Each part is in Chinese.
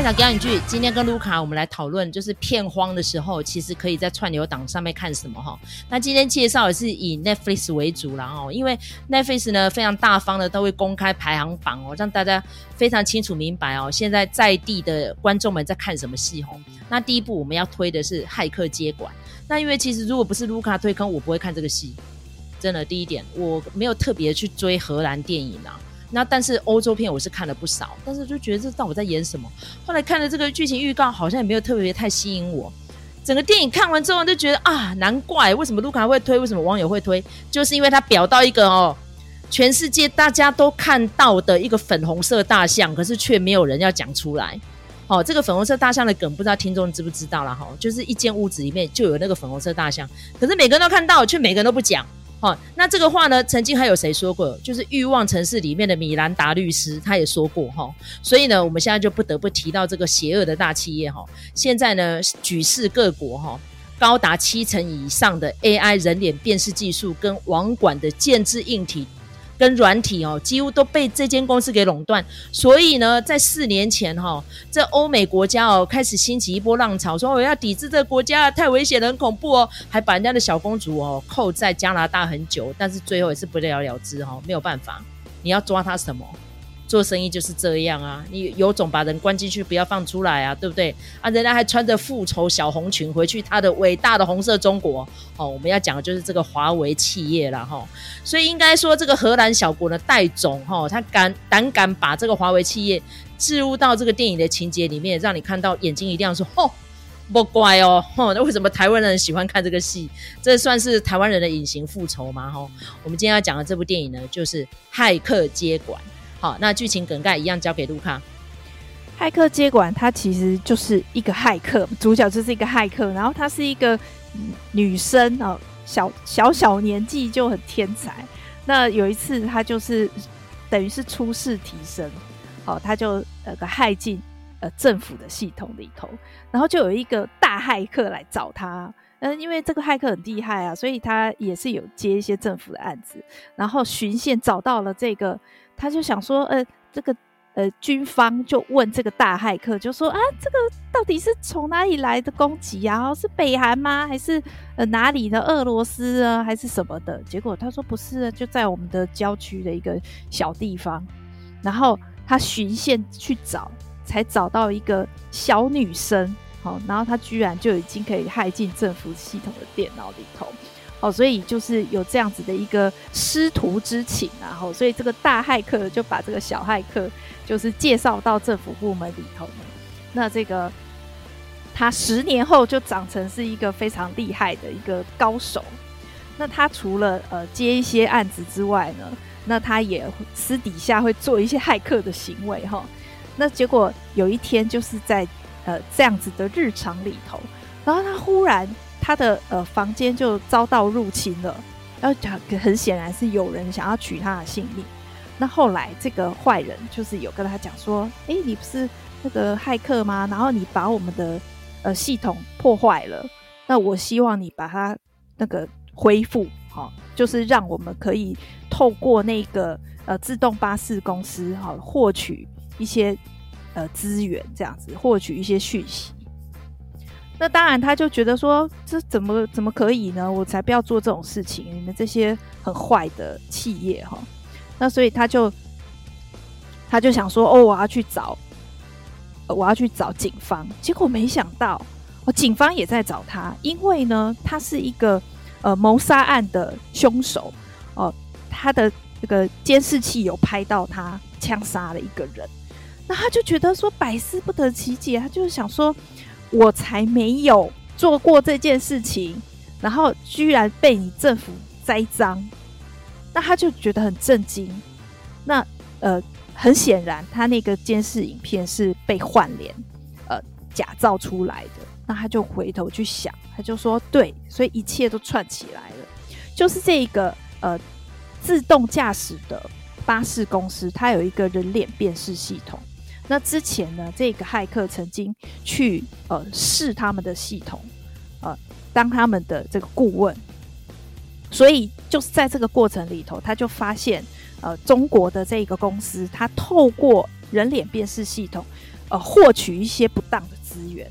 开场表演剧，今天跟卢卡我们来讨论，就是片荒的时候，其实可以在串流档上面看什么哈。那今天介绍也是以 Netflix 为主啦哦，因为 Netflix 呢非常大方的都会公开排行榜哦，让大家非常清楚明白哦，现在在地的观众们在看什么戏哦。那第一部我们要推的是《骇客接管》，那因为其实如果不是卢卡推坑，我不会看这个戏。真的，第一点我没有特别去追荷兰电影啊。那但是欧洲片我是看了不少，但是就觉得这到底在演什么？后来看了这个剧情预告，好像也没有特别太吸引我。整个电影看完之后就觉得啊，难怪为什么卢卡会推，为什么网友会推，就是因为他表到一个哦，全世界大家都看到的一个粉红色大象，可是却没有人要讲出来。哦，这个粉红色大象的梗不知道听众知不知道了哈？就是一间屋子里面就有那个粉红色大象，可是每个人都看到，却每个人都不讲。好、哦，那这个话呢，曾经还有谁说过？就是《欲望城市》里面的米兰达律师，他也说过哈、哦。所以呢，我们现在就不得不提到这个邪恶的大企业哈、哦。现在呢，举世各国哈、哦，高达七成以上的 AI 人脸辨识技术跟网管的建制硬体。跟软体哦，几乎都被这间公司给垄断，所以呢，在四年前哈、哦，这欧美国家哦开始兴起一波浪潮，说我要抵制这个国家，太危险了，很恐怖哦，还把人家的小公主哦扣在加拿大很久，但是最后也是不了了之哈、哦，没有办法，你要抓他什么？做生意就是这样啊，你有种把人关进去，不要放出来啊，对不对？啊，人家还穿着复仇小红裙回去他的伟大的红色中国哦。我们要讲的就是这个华为企业了哈、所以应该说这个荷兰小国的戴总哈，他敢胆敢把这个华为企业置入到这个电影的情节里面，让你看到眼睛一亮，说哦，不乖哦，哦，那为什么台湾人喜欢看这个戏？这算是台湾人的隐形复仇吗？哈、我们今天要讲的这部电影呢，就是《骇客接管》。好，那剧情梗概一样交给卢卡。骇客接管，他其实就是一个骇客，主角就是一个骇客，然后她是一个女生哦，小小小年纪就很天才。那有一次，她就是等于是初试啼声，哦，她就呃个骇进呃政府的系统里头，然后就有一个大骇客来找她。嗯，因为这个骇客很厉害啊，所以他也是有接一些政府的案子，然后巡线找到了这个。他就想说，呃，这个呃，军方就问这个大骇客，就说啊，这个到底是从哪里来的攻击啊？是北韩吗？还是呃哪里的俄罗斯啊？还是什么的？结果他说不是，就在我们的郊区的一个小地方。然后他巡线去找，才找到一个小女生，好，然后他居然就已经可以骇进政府系统的电脑里头。哦，所以就是有这样子的一个师徒之情，然后，所以这个大骇客就把这个小骇客就是介绍到政府部门里头。那这个他十年后就长成是一个非常厉害的一个高手。那他除了呃接一些案子之外呢，那他也私底下会做一些骇客的行为哈。那结果有一天就是在呃这样子的日常里头，然后他忽然。他的呃房间就遭到入侵了，然后很显然是有人想要取他的性命。那后来这个坏人就是有跟他讲说：“诶、欸，你不是那个骇客吗？然后你把我们的呃系统破坏了，那我希望你把它那个恢复，好、就是让我们可以透过那个呃自动巴士公司好获取一些呃资源，这样子获取一些讯息。”那当然，他就觉得说，这怎么怎么可以呢？我才不要做这种事情！你们这些很坏的企业哈。那所以他就他就想说，哦，我要去找，我要去找警方。结果没想到，哦，警方也在找他，因为呢，他是一个呃谋杀案的凶手哦。他的这个监视器有拍到他枪杀了一个人，那他就觉得说百思不得其解，他就是想说。我才没有做过这件事情，然后居然被你政府栽赃，那他就觉得很震惊。那呃，很显然，他那个监视影片是被换脸，呃，假造出来的。那他就回头去想，他就说：“对，所以一切都串起来了，就是这个呃自动驾驶的巴士公司，它有一个人脸辨识系统。”那之前呢，这个骇客曾经去呃试他们的系统，呃，当他们的这个顾问，所以就是在这个过程里头，他就发现呃中国的这个公司，他透过人脸辨识系统，呃获取一些不当的资源。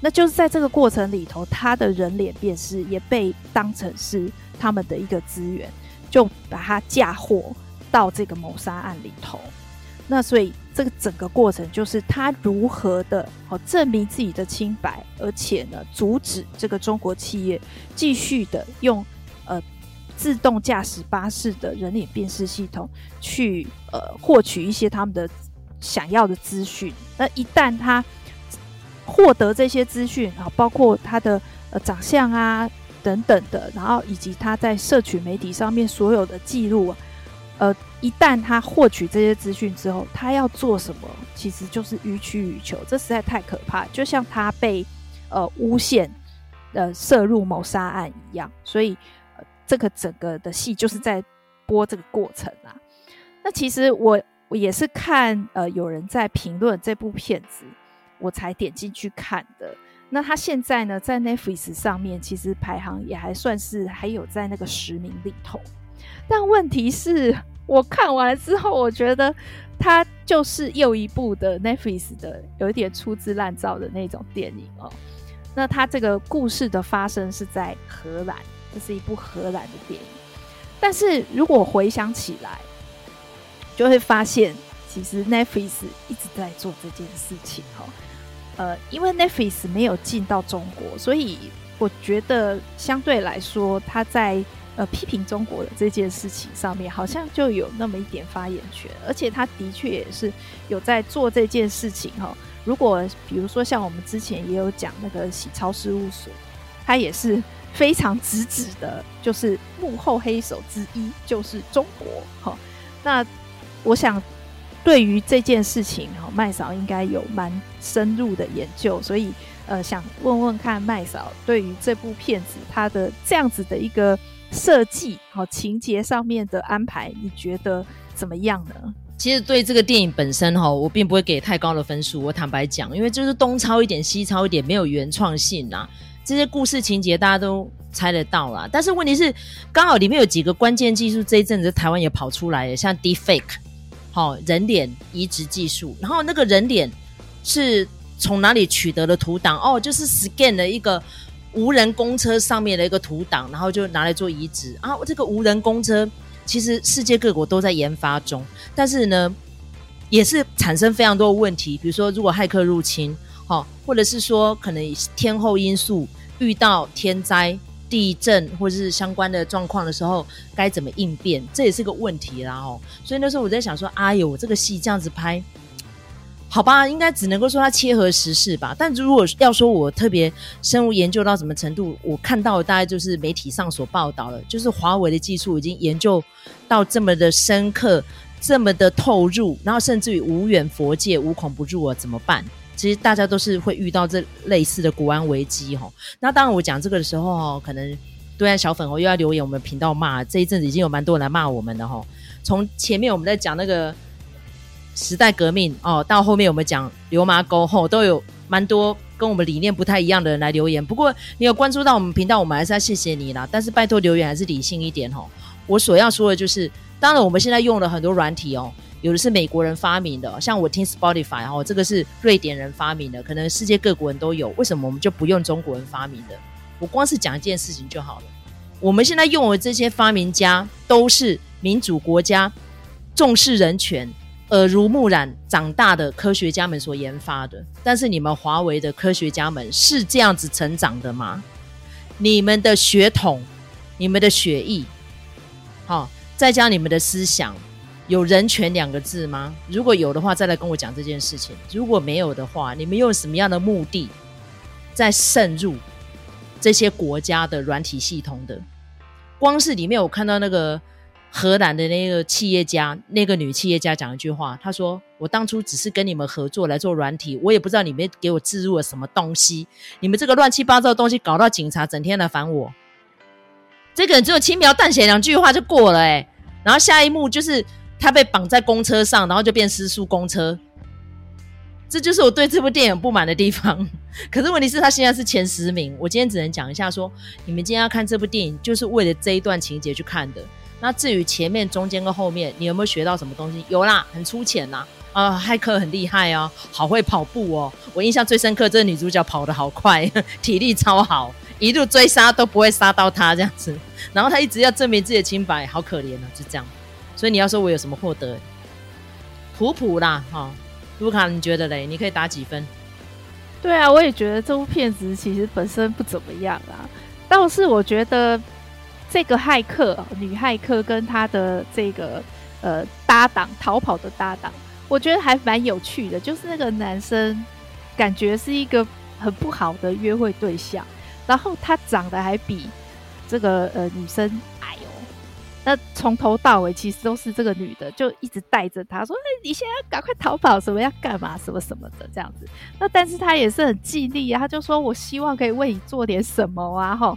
那就是在这个过程里头，他的人脸辨识也被当成是他们的一个资源，就把它嫁祸到这个谋杀案里头。那所以这个整个过程就是他如何的哦证明自己的清白，而且呢阻止这个中国企业继续的用呃自动驾驶巴士的人脸辨识系统去呃获取一些他们的想要的资讯。那一旦他获得这些资讯啊，包括他的呃长相啊等等的，然后以及他在社群媒体上面所有的记录，呃，一旦他获取这些资讯之后，他要做什么，其实就是予取予求，这实在太可怕。就像他被呃诬陷呃涉入谋杀案一样，所以、呃、这个整个的戏就是在播这个过程啊。那其实我我也是看呃有人在评论这部片子。我才点进去看的。那他现在呢，在 Netflix 上面其实排行也还算是还有在那个十名里头。但问题是我看完之后，我觉得它就是又一部的 Netflix 的有一点粗制滥造的那种电影哦。那它这个故事的发生是在荷兰，这是一部荷兰的电影。但是如果回想起来，就会发现其实 Netflix 一直在做这件事情哦。呃，因为 Netflix 没有进到中国，所以我觉得相对来说，他在呃批评中国的这件事情上面，好像就有那么一点发言权，而且他的确也是有在做这件事情哈。如果比如说像我们之前也有讲那个喜超事务所，他也是非常直指的，就是幕后黑手之一就是中国哈。那我想。对于这件事情，哈，麦嫂应该有蛮深入的研究，所以呃，想问问看麦嫂对于这部片子它的这样子的一个设计，好情节上面的安排，你觉得怎么样呢？其实对这个电影本身哈，我并不会给太高的分数。我坦白讲，因为就是东抄一点，西抄一点，没有原创性啊。这些故事情节大家都猜得到啦。但是问题是，刚好里面有几个关键技术，这一阵子台湾也跑出来了，像 Deepfake。好，人脸移植技术，然后那个人脸是从哪里取得的图档？哦，就是 scan 的一个无人公车上面的一个图档，然后就拿来做移植啊。这个无人公车其实世界各国都在研发中，但是呢，也是产生非常多的问题，比如说如果骇客入侵，好，或者是说可能天候因素遇到天灾。地震或者是相关的状况的时候，该怎么应变？这也是个问题啦哦。所以那时候我在想说，哎呦，这个戏这样子拍，好吧，应该只能够说它切合时事吧。但如果要说我特别深入研究到什么程度，我看到的大概就是媒体上所报道的，就是华为的技术已经研究到这么的深刻，这么的透入，然后甚至于无远佛界，无孔不入啊，怎么办？其实大家都是会遇到这类似的国安危机哈。那当然，我讲这个的时候哈，可能对岸小粉红又要留言我们频道骂。这一阵子已经有蛮多人来骂我们的哈。从前面我们在讲那个时代革命哦，到后面我们讲流麻沟后，都有蛮多跟我们理念不太一样的人来留言。不过你有关注到我们频道，我们还是要谢谢你啦。但是拜托留言还是理性一点哈。我所要说的就是，当然我们现在用了很多软体哦。有的是美国人发明的，像我听 Spotify 哦，这个是瑞典人发明的，可能世界各国人都有，为什么我们就不用中国人发明的？我光是讲一件事情就好了。我们现在用的这些发明家都是民主国家重视人权、耳濡目染长大的科学家们所研发的。但是你们华为的科学家们是这样子成长的吗？你们的血统、你们的血液，好，再加你们的思想。有人权两个字吗？如果有的话，再来跟我讲这件事情。如果没有的话，你们用什么样的目的在渗入这些国家的软体系统的？光是里面我看到那个荷兰的那个企业家，那个女企业家讲一句话，她说：“我当初只是跟你们合作来做软体，我也不知道你们给我置入了什么东西。你们这个乱七八糟的东西，搞到警察整天来烦我。”这个人只有轻描淡写两句话就过了哎，然后下一幕就是。他被绑在公车上，然后就变失速公车，这就是我对这部电影不满的地方。可是问题是，他现在是前十名。我今天只能讲一下，说你们今天要看这部电影，就是为了这一段情节去看的。那至于前面、中间跟后面，你有没有学到什么东西？有啦，很粗浅啦。啊，骇客很厉害哦，好会跑步哦。我印象最深刻，这女主角跑得好快，体力超好，一路追杀都不会杀到她这样子。然后她一直要证明自己的清白，好可怜啊，就这样。所以你要说我有什么获得？普普啦，哈、卢卡，你觉得嘞？你可以打几分？对啊，我也觉得这部片子其实本身不怎么样啊。倒是我觉得这个骇客，女骇客跟她的这个呃搭档逃跑的搭档，我觉得还蛮有趣的。就是那个男生感觉是一个很不好的约会对象，然后他长得还比这个呃女生矮哦。那从头到尾其实都是这个女的，就一直带着他说：“哎，你现在要赶快逃跑，什么要干嘛，什么什么的这样子。”那但是他也是很尽力啊，他就说：“我希望可以为你做点什么啊。”哈，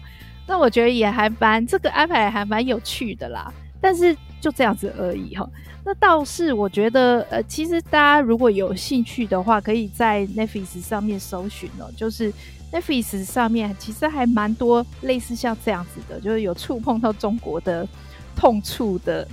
那我觉得也还蛮这个安排还蛮有趣的啦。但是就这样子而已哈。那倒是我觉得，呃，其实大家如果有兴趣的话，可以在 Netflix 上面搜寻哦，就是 Netflix 上面其实还蛮多类似像这样子的，就是有触碰到中国的。痛处的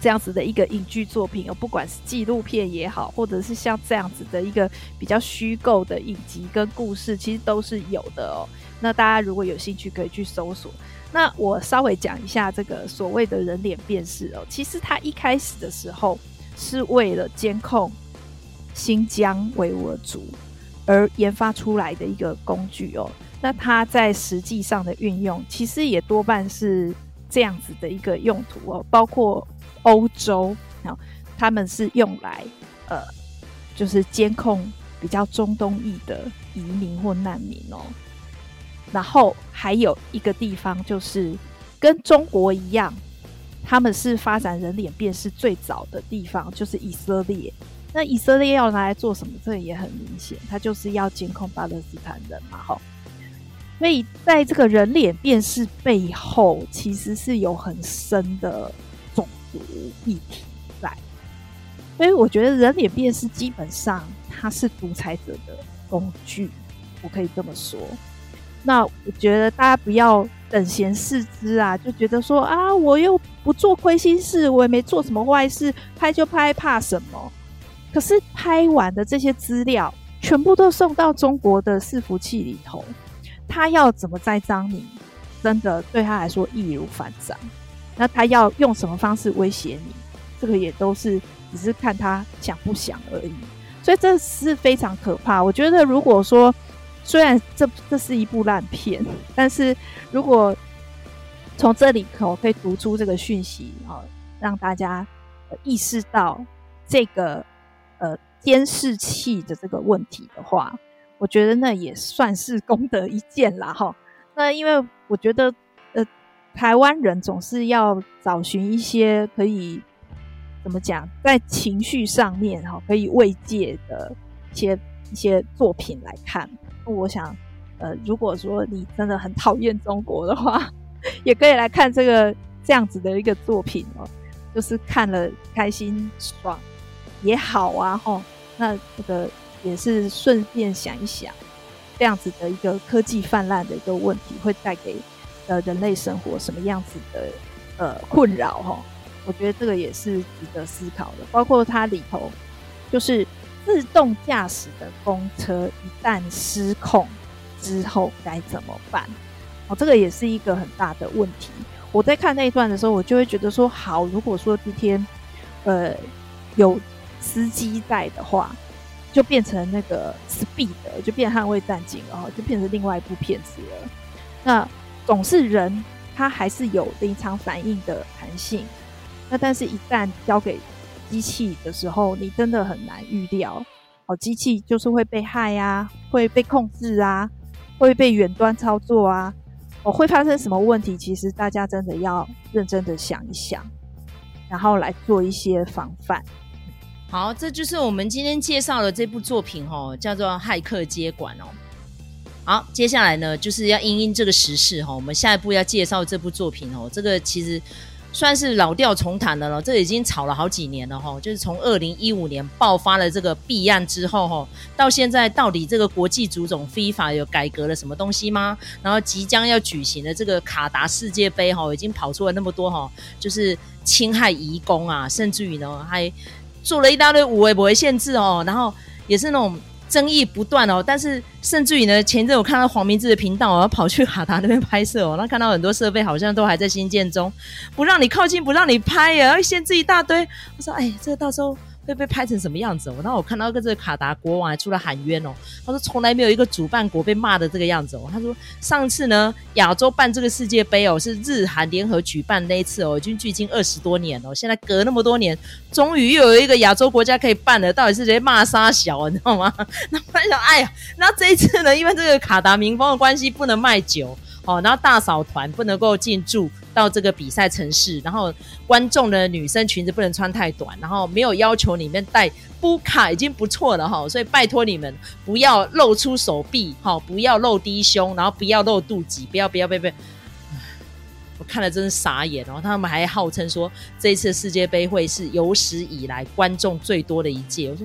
这样子的一个影剧作品哦，不管是纪录片也好，或者是像这样子的一个比较虚构的影集跟故事，其实都是有的哦。那大家如果有兴趣，可以去搜索。那我稍微讲一下这个所谓的人脸辨识哦，其实它一开始的时候是为了监控新疆维吾尔族而研发出来的一个工具哦。那它在实际上的运用，其实也多半是。这样子的一个用途哦，包括欧洲啊，他们是用来呃，就是监控比较中东裔的移民或难民哦。然后还有一个地方就是跟中国一样，他们是发展人脸辨识最早的地方，就是以色列。那以色列要拿来做什么？这也很明显，他就是要监控巴勒斯坦人嘛，哈。所以，在这个人脸辨识背后，其实是有很深的种族议题在。所以，我觉得人脸辨识基本上它是独裁者的工具，我可以这么说。那我觉得大家不要等闲视之啊，就觉得说啊，我又不做亏心事，我也没做什么坏事，拍就拍，怕什么？可是拍完的这些资料，全部都送到中国的伺服器里头。他要怎么栽赃你，真的对他来说易如反掌。那他要用什么方式威胁你，这个也都是只是看他想不想而已。所以这是非常可怕。我觉得如果说，虽然这这是一部烂片，但是如果从这里口可以读出这个讯息啊，让大家意识到这个呃监视器的这个问题的话。我觉得那也算是功德一件啦，哈。那因为我觉得，呃，台湾人总是要找寻一些可以怎么讲，在情绪上面哈，可以慰藉的一些一些作品来看。我想，呃，如果说你真的很讨厌中国的话，也可以来看这个这样子的一个作品哦，就是看了开心爽也好啊，哈。那这个。也是顺便想一想，这样子的一个科技泛滥的一个问题，会带给呃人类生活什么样子的呃困扰哈？我觉得这个也是值得思考的。包括它里头，就是自动驾驶的公车一旦失控之后该怎么办？哦，这个也是一个很大的问题。我在看那一段的时候，我就会觉得说，好，如果说今天呃有司机在的话。就变成那个 Speed，就变捍卫战警了，就变成另外一部片子了。那总是人，他还是有临场反应的弹性。那但是，一旦交给机器的时候，你真的很难预料。哦，机器就是会被害啊，会被控制啊，会被远端操作啊。哦，会发生什么问题？其实大家真的要认真的想一想，然后来做一些防范。好，这就是我们今天介绍的这部作品哦，叫做《骇客接管》哦。好，接下来呢，就是要因应这个时事哈，我们下一步要介绍这部作品哦。这个其实算是老调重弹的了，这已经炒了好几年了哈。就是从二零一五年爆发了这个弊案之后哈，到现在到底这个国际足总 FIFA 有改革了什么东西吗？然后即将要举行的这个卡达世界杯哈，已经跑出了那么多哈，就是侵害移工啊，甚至于呢还。做了一大堆无微博限制哦，然后也是那种。争议不断哦，但是甚至于呢，前阵我看到黄明志的频道，我要跑去卡达那边拍摄哦，那看到很多设备好像都还在新建中，不让你靠近，不让你拍呀，要限制一大堆。我说，哎，这个到时候。会被拍成什么样子？然后我看到个这个卡达国王还出来喊冤哦，他说从来没有一个主办国被骂的这个样子哦。他说上次呢，亚洲办这个世界杯哦，是日韩联合举办那一次哦，已经距今二十多年了。现在隔那么多年，终于又有一个亚洲国家可以办了，到底是谁骂杀小，你知道吗？那我想，哎呀，那这一次呢，因为这个卡达民风的关系，不能卖酒。哦，然后大扫团不能够进驻到这个比赛城市，然后观众的女生裙子不能穿太短，然后没有要求里面带布卡已经不错了哈，所以拜托你们不要露出手臂，哈，不要露低胸，然后不要露肚脐，不要不要不要，不要，我看了真是傻眼然后，他们还号称说这次世界杯会是有史以来观众最多的一届，我说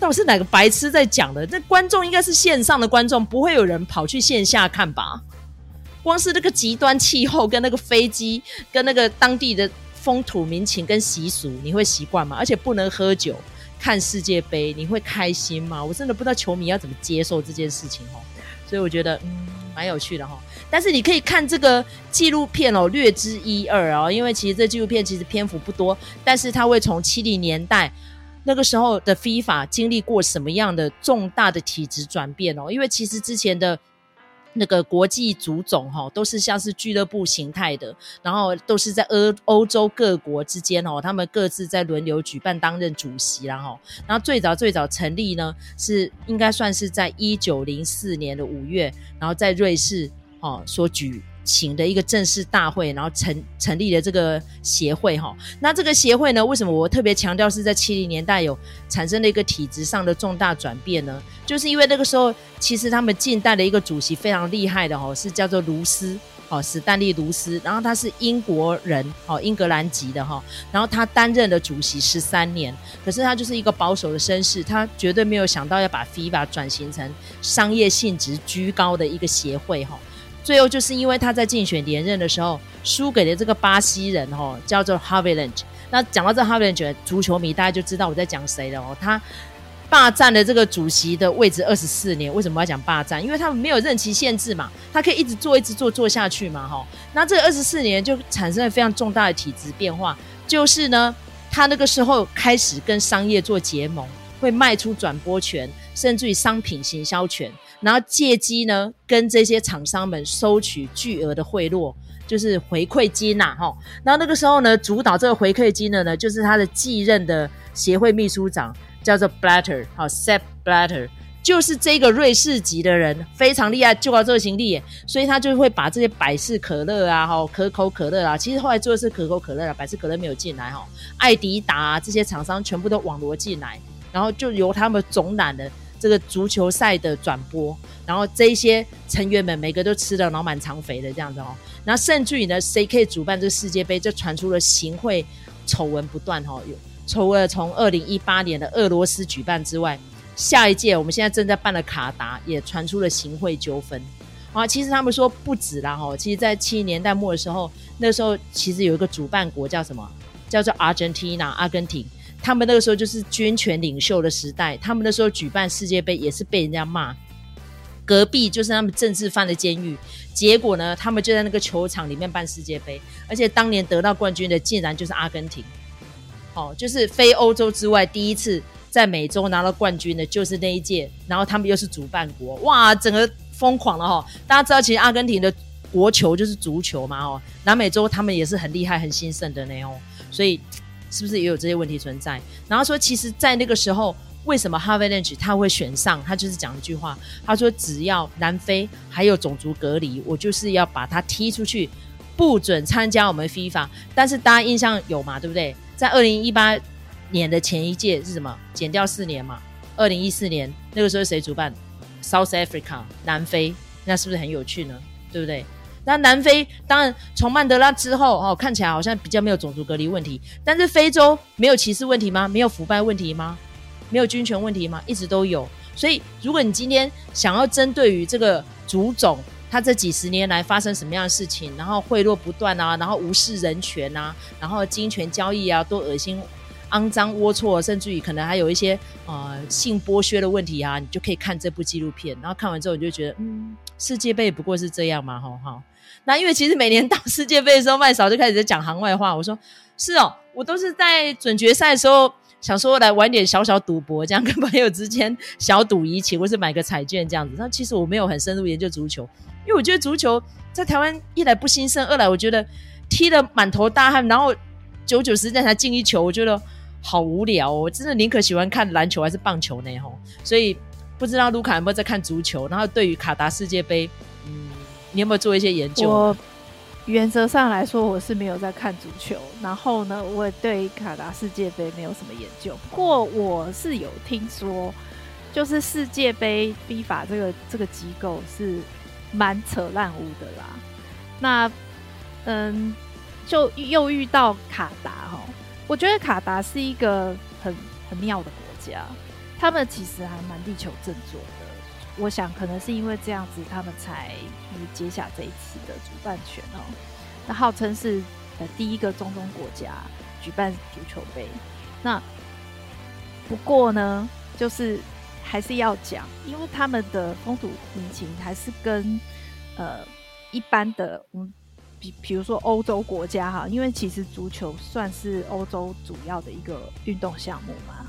到底是哪个白痴在讲的？那观众应该是线上的观众，不会有人跑去线下看吧？光是那个极端气候，跟那个飞机，跟那个当地的风土民情跟习俗，你会习惯吗？而且不能喝酒看世界杯，你会开心吗？我真的不知道球迷要怎么接受这件事情哦。所以我觉得嗯，蛮有趣的哈。但是你可以看这个纪录片哦，略知一二哦，因为其实这纪录片其实篇幅不多，但是它会从七零年代那个时候的 FIFA 经历过什么样的重大的体制转变哦，因为其实之前的。那个国际足总哈，都是像是俱乐部形态的，然后都是在欧欧洲各国之间哦，他们各自在轮流举办担任主席，然后，然后最早最早成立呢，是应该算是在一九零四年的五月，然后在瑞士哦所举。请的一个正式大会，然后成成立了这个协会哈。那这个协会呢，为什么我特别强调是在七零年代有产生了一个体制上的重大转变呢？就是因为那个时候，其实他们近代的一个主席非常厉害的哦，是叫做卢斯哦，史丹利卢斯。然后他是英国人哦，英格兰籍的哈。然后他担任了主席十三年，可是他就是一个保守的绅士，他绝对没有想到要把 FIBA 转型成商业性质居高的一个协会哈。最后就是因为他在竞选连任的时候输给了这个巴西人哦，叫做 Havelange。那讲到这 Havelange，足球迷大家就知道我在讲谁了哦。他霸占了这个主席的位置二十四年。为什么要讲霸占？因为他们没有任期限制嘛，他可以一直做，一直做，做下去嘛哈。那这二十四年就产生了非常重大的体制变化，就是呢，他那个时候开始跟商业做结盟，会卖出转播权，甚至于商品行销权。然后借机呢，跟这些厂商们收取巨额的贿赂，就是回馈金呐，哈。然后那个时候呢，主导这个回馈金的呢，就是他的继任的协会秘书长，叫做 Blatter，好，Sepp Blatter，就是这个瑞士籍的人，非常厉害，就靠这个行李，所以他就会把这些百事可乐啊，哈，可口可乐啊，其实后来做的是可口可乐啊，百事可乐没有进来哈，爱迪达啊，这些厂商全部都网罗进来，然后就由他们总揽的。这个足球赛的转播，然后这一些成员们每个都吃得脑满肠肥的这样子哦，然后甚至于呢，谁可以主办这个世界杯，就传出了行贿丑闻不断哈，有除了从二零一八年的俄罗斯举办之外，下一届我们现在正在办的卡达也传出了行贿纠纷啊。其实他们说不止啦哈，其实在七十年代末的时候，那时候其实有一个主办国叫什么？叫做 Argentina 阿根廷。他们那个时候就是军权领袖的时代，他们那时候举办世界杯也是被人家骂，隔壁就是他们政治犯的监狱。结果呢，他们就在那个球场里面办世界杯，而且当年得到冠军的竟然就是阿根廷，哦，就是非欧洲之外第一次在美洲拿到冠军的，就是那一届。然后他们又是主办国，哇，整个疯狂了哈！大家知道，其实阿根廷的国球就是足球嘛，哦，南美洲他们也是很厉害、很兴盛的那哦，所以。是不是也有这些问题存在？然后说，其实，在那个时候，为什么 Harvey Lange 他会选上？他就是讲一句话，他说：“只要南非还有种族隔离，我就是要把他踢出去，不准参加我们 FIFA。”但是大家印象有嘛？对不对？在二零一八年的前一届是什么？减掉四年嘛。二零一四年那个时候谁主办？South Africa 南非，那是不是很有趣呢？对不对？那南非当然从曼德拉之后哦，看起来好像比较没有种族隔离问题，但是非洲没有歧视问题吗？没有腐败问题吗？没有军权问题吗？一直都有。所以如果你今天想要针对于这个族种，他这几十年来发生什么样的事情，然后贿赂不断啊，然后无视人权啊，然后金钱交易啊，多恶心肮脏龌龊，甚至于可能还有一些呃性剥削的问题啊，你就可以看这部纪录片。然后看完之后，你就觉得，嗯，世界杯不过是这样嘛，吼哈。那因为其实每年到世界杯的时候，麦嫂就开始在讲行外话。我说是哦，我都是在准决赛的时候想说来玩点小小赌博，这样跟朋友之间小赌怡情，或是买个彩券这样子。那其实我没有很深入研究足球，因为我觉得足球在台湾一来不兴盛，二来我觉得踢得满头大汗，然后久久时间才进一球，我觉得好无聊哦。真的宁可喜欢看篮球还是棒球呢？吼，所以不知道卢卡有没有在看足球？然后对于卡达世界杯，嗯。你有没有做一些研究？我原则上来说，我是没有在看足球。然后呢，我也对卡达世界杯没有什么研究。不过我是有听说，就是世界杯 FIFA 这个这个机构是蛮扯烂污的啦。那嗯，就又遇到卡达哈，我觉得卡达是一个很很妙的国家，他们其实还蛮地球振作的。我想可能是因为这样子，他们才接下这一次的主办权哦。那号称是呃第一个中东国家举办足球杯。那不过呢，就是还是要讲，因为他们的风土民情还是跟呃一般的，嗯，比比如说欧洲国家哈，因为其实足球算是欧洲主要的一个运动项目嘛，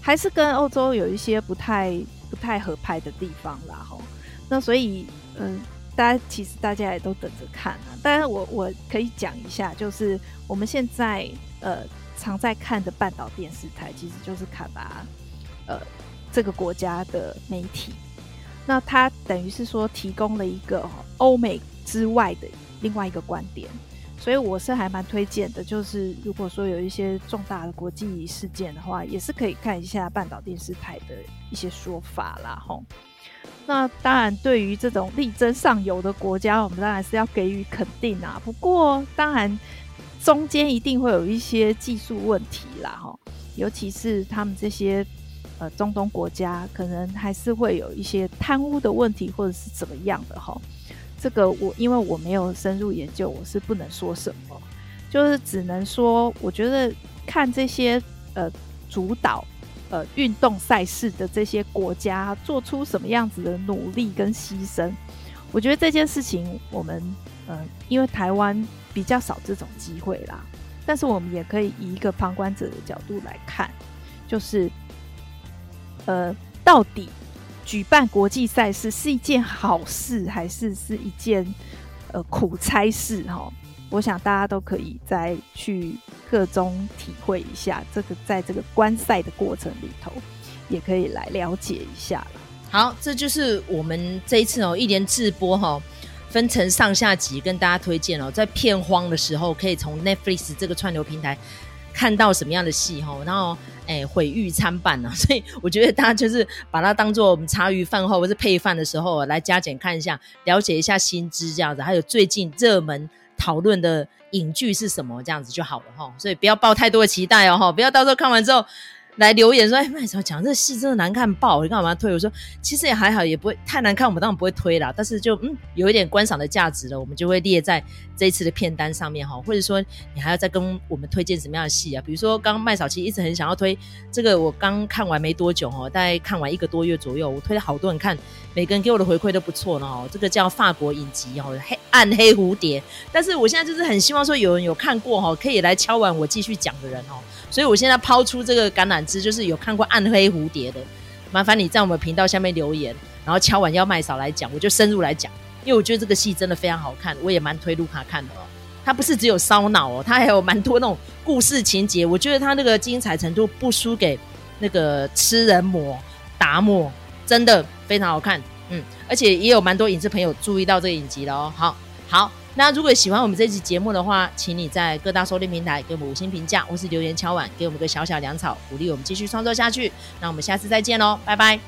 还是跟欧洲有一些不太。不太合拍的地方啦，吼，那所以，嗯，大家其实大家也都等着看啊。当然，我我可以讲一下，就是我们现在呃常在看的半岛电视台，其实就是卡达呃这个国家的媒体。那它等于是说提供了一个欧美之外的另外一个观点。所以我是还蛮推荐的，就是如果说有一些重大的国际事件的话，也是可以看一下半岛电视台的一些说法啦，吼。那当然，对于这种力争上游的国家，我们当然是要给予肯定啊。不过，当然中间一定会有一些技术问题啦，吼。尤其是他们这些呃中东国家，可能还是会有一些贪污的问题，或者是怎么样的，吼。这个我因为我没有深入研究，我是不能说什么，就是只能说，我觉得看这些呃主导呃运动赛事的这些国家做出什么样子的努力跟牺牲，我觉得这件事情我们呃因为台湾比较少这种机会啦，但是我们也可以以一个旁观者的角度来看，就是呃到底。举办国际赛事是一件好事，还是是一件呃苦差事？哈，我想大家都可以再去个中体会一下。这个在这个观赛的过程里头，也可以来了解一下。好，这就是我们这一次哦，一连直播哈，分成上下集跟大家推荐哦，在片荒的时候，可以从 Netflix 这个串流平台。看到什么样的戏哈，然后诶毁誉参半呢，所以我觉得大家就是把它当做我们茶余饭后或是配饭的时候来加减看一下，了解一下新知这样子，还有最近热门讨论的影剧是什么这样子就好了哈，所以不要抱太多的期待哦哈，不要到时候看完之后。来留言说：“哎，麦嫂讲这戏真的难看爆，你干嘛推？”我说：“其实也还好，也不会太难看，我们当然不会推啦。但是就嗯，有一点观赏的价值了，我们就会列在这一次的片单上面哈。或者说，你还要再跟我们推荐什么样的戏啊？比如说，刚刚麦嫂其实一直很想要推这个，我刚看完没多久哦，大概看完一个多月左右，我推了好多人看，每个人给我的回馈都不错呢哦。这个叫法国影集哦，黑暗黑蝴蝶。但是我现在就是很希望说，有人有看过哈，可以来敲完我继续讲的人哦。”所以，我现在抛出这个橄榄 其实，就是有看过《暗黑蝴蝶》的，麻烦你在我们频道下面留言，然后敲完要麦嫂来讲，我就深入来讲，因为我觉得这个戏真的非常好看，我也蛮推卢卡看的哦。它不是只有烧脑哦，它还有蛮多那种故事情节，我觉得它那个精彩程度不输给那个吃人魔达摩，真的非常好看。嗯，而且也有蛮多影视朋友注意到这个影集了哦。好，好。那如果喜欢我们这期节目的话，请你在各大收听平台给我们五星评价，或是留言敲碗，给我们个小小粮草，鼓励我们继续创作下去。那我们下次再见喽，拜拜。